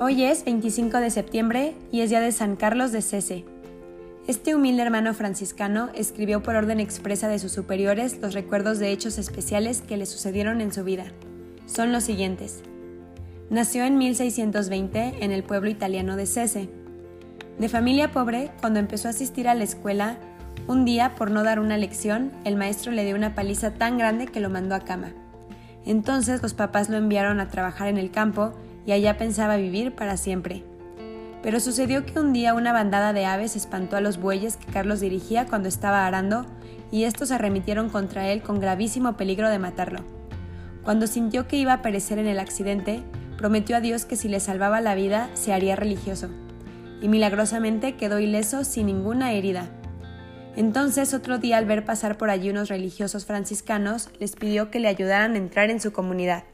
Hoy es 25 de septiembre y es día de San Carlos de Cese. Este humilde hermano franciscano escribió por orden expresa de sus superiores los recuerdos de hechos especiales que le sucedieron en su vida. Son los siguientes. Nació en 1620 en el pueblo italiano de Cese. De familia pobre, cuando empezó a asistir a la escuela, un día, por no dar una lección, el maestro le dio una paliza tan grande que lo mandó a cama. Entonces los papás lo enviaron a trabajar en el campo allá pensaba vivir para siempre. Pero sucedió que un día una bandada de aves espantó a los bueyes que Carlos dirigía cuando estaba arando y estos arremitieron contra él con gravísimo peligro de matarlo. Cuando sintió que iba a perecer en el accidente, prometió a Dios que si le salvaba la vida se haría religioso, y milagrosamente quedó ileso sin ninguna herida. Entonces otro día al ver pasar por allí unos religiosos franciscanos, les pidió que le ayudaran a entrar en su comunidad.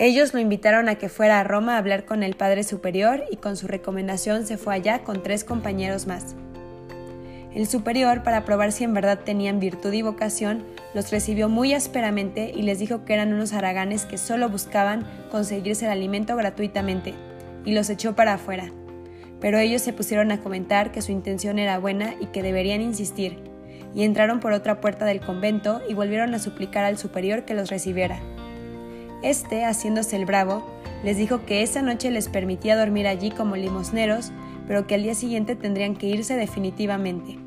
Ellos lo invitaron a que fuera a Roma a hablar con el Padre Superior y con su recomendación se fue allá con tres compañeros más. El superior, para probar si en verdad tenían virtud y vocación, los recibió muy ásperamente y les dijo que eran unos haraganes que solo buscaban conseguirse el alimento gratuitamente, y los echó para afuera. Pero ellos se pusieron a comentar que su intención era buena y que deberían insistir, y entraron por otra puerta del convento y volvieron a suplicar al superior que los recibiera. Este, haciéndose el bravo, les dijo que esa noche les permitía dormir allí como limosneros, pero que al día siguiente tendrían que irse definitivamente.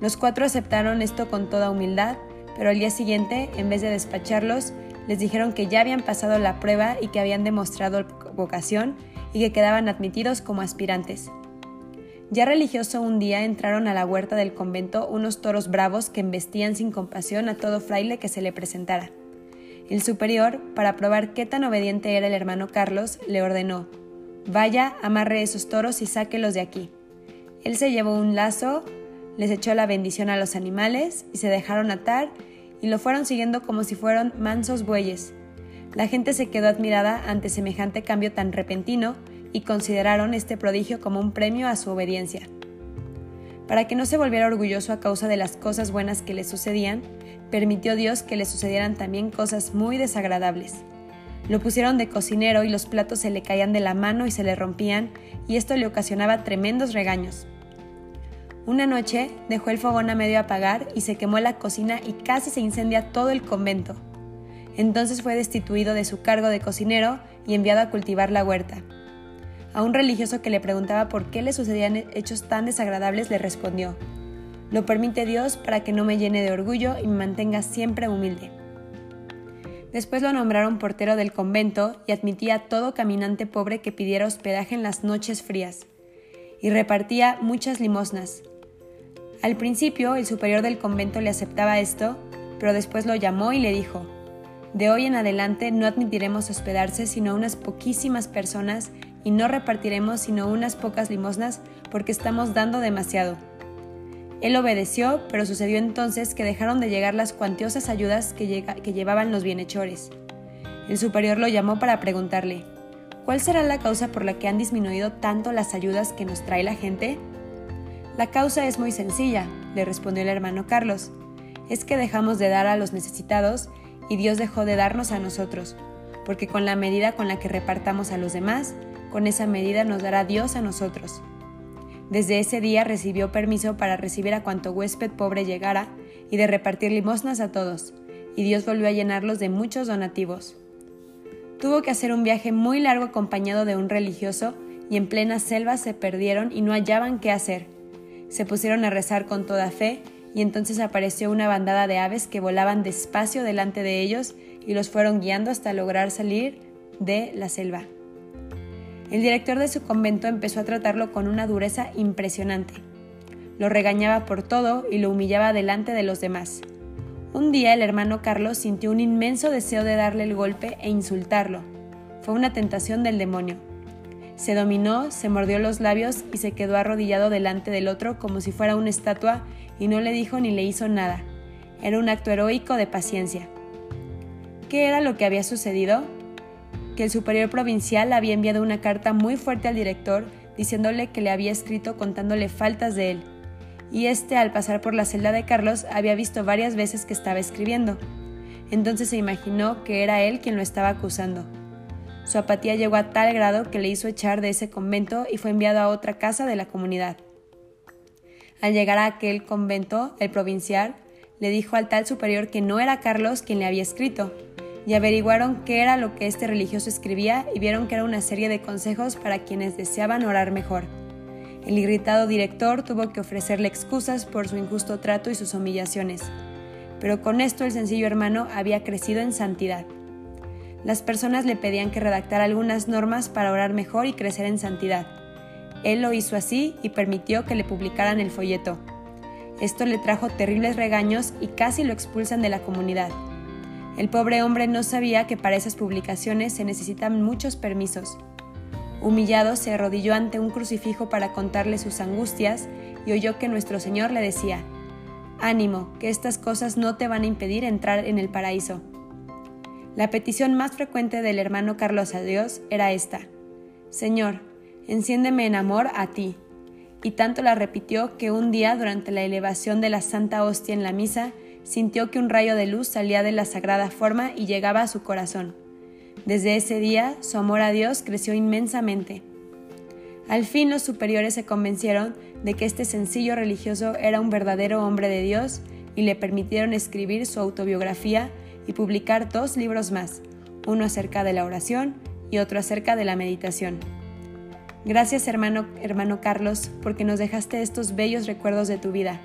Los cuatro aceptaron esto con toda humildad, pero al día siguiente, en vez de despacharlos, les dijeron que ya habían pasado la prueba y que habían demostrado vocación y que quedaban admitidos como aspirantes. Ya religioso un día entraron a la huerta del convento unos toros bravos que embestían sin compasión a todo fraile que se le presentara. El superior, para probar qué tan obediente era el hermano Carlos, le ordenó, Vaya, amarre esos toros y sáquelos de aquí. Él se llevó un lazo, les echó la bendición a los animales y se dejaron atar y lo fueron siguiendo como si fueran mansos bueyes. La gente se quedó admirada ante semejante cambio tan repentino y consideraron este prodigio como un premio a su obediencia. Para que no se volviera orgulloso a causa de las cosas buenas que le sucedían, permitió Dios que le sucedieran también cosas muy desagradables. Lo pusieron de cocinero y los platos se le caían de la mano y se le rompían, y esto le ocasionaba tremendos regaños. Una noche dejó el fogón a medio apagar y se quemó la cocina y casi se incendia todo el convento. Entonces fue destituido de su cargo de cocinero y enviado a cultivar la huerta. A un religioso que le preguntaba por qué le sucedían hechos tan desagradables le respondió, lo permite Dios para que no me llene de orgullo y me mantenga siempre humilde. Después lo nombraron portero del convento y admitía a todo caminante pobre que pidiera hospedaje en las noches frías, y repartía muchas limosnas. Al principio el superior del convento le aceptaba esto, pero después lo llamó y le dijo, De hoy en adelante no admitiremos hospedarse sino unas poquísimas personas y no repartiremos sino unas pocas limosnas porque estamos dando demasiado. Él obedeció, pero sucedió entonces que dejaron de llegar las cuantiosas ayudas que, que llevaban los bienhechores. El superior lo llamó para preguntarle, ¿cuál será la causa por la que han disminuido tanto las ayudas que nos trae la gente? La causa es muy sencilla, le respondió el hermano Carlos. Es que dejamos de dar a los necesitados y Dios dejó de darnos a nosotros, porque con la medida con la que repartamos a los demás, con esa medida nos dará Dios a nosotros. Desde ese día recibió permiso para recibir a cuanto huésped pobre llegara y de repartir limosnas a todos, y Dios volvió a llenarlos de muchos donativos. Tuvo que hacer un viaje muy largo acompañado de un religioso y en plena selva se perdieron y no hallaban qué hacer. Se pusieron a rezar con toda fe y entonces apareció una bandada de aves que volaban despacio delante de ellos y los fueron guiando hasta lograr salir de la selva. El director de su convento empezó a tratarlo con una dureza impresionante. Lo regañaba por todo y lo humillaba delante de los demás. Un día el hermano Carlos sintió un inmenso deseo de darle el golpe e insultarlo. Fue una tentación del demonio. Se dominó, se mordió los labios y se quedó arrodillado delante del otro como si fuera una estatua y no le dijo ni le hizo nada. Era un acto heroico de paciencia. ¿Qué era lo que había sucedido? Que el superior provincial había enviado una carta muy fuerte al director diciéndole que le había escrito contándole faltas de él, y este al pasar por la celda de Carlos había visto varias veces que estaba escribiendo. Entonces se imaginó que era él quien lo estaba acusando. Su apatía llegó a tal grado que le hizo echar de ese convento y fue enviado a otra casa de la comunidad. Al llegar a aquel convento, el provincial le dijo al tal superior que no era Carlos quien le había escrito, y averiguaron qué era lo que este religioso escribía y vieron que era una serie de consejos para quienes deseaban orar mejor. El irritado director tuvo que ofrecerle excusas por su injusto trato y sus humillaciones, pero con esto el sencillo hermano había crecido en santidad. Las personas le pedían que redactara algunas normas para orar mejor y crecer en santidad. Él lo hizo así y permitió que le publicaran el folleto. Esto le trajo terribles regaños y casi lo expulsan de la comunidad. El pobre hombre no sabía que para esas publicaciones se necesitan muchos permisos. Humillado se arrodilló ante un crucifijo para contarle sus angustias y oyó que nuestro Señor le decía, Ánimo, que estas cosas no te van a impedir entrar en el paraíso. La petición más frecuente del hermano Carlos a Dios era esta, Señor, enciéndeme en amor a ti. Y tanto la repitió que un día, durante la elevación de la Santa Hostia en la misa, sintió que un rayo de luz salía de la sagrada forma y llegaba a su corazón. Desde ese día, su amor a Dios creció inmensamente. Al fin los superiores se convencieron de que este sencillo religioso era un verdadero hombre de Dios y le permitieron escribir su autobiografía y publicar dos libros más, uno acerca de la oración y otro acerca de la meditación. Gracias hermano, hermano Carlos, porque nos dejaste estos bellos recuerdos de tu vida.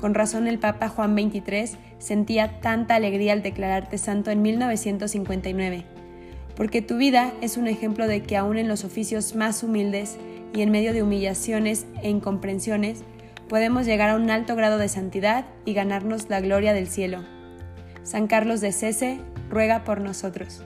Con razón el Papa Juan XXIII sentía tanta alegría al declararte santo en 1959, porque tu vida es un ejemplo de que aún en los oficios más humildes y en medio de humillaciones e incomprensiones, podemos llegar a un alto grado de santidad y ganarnos la gloria del cielo. San Carlos de Cese ruega por nosotros.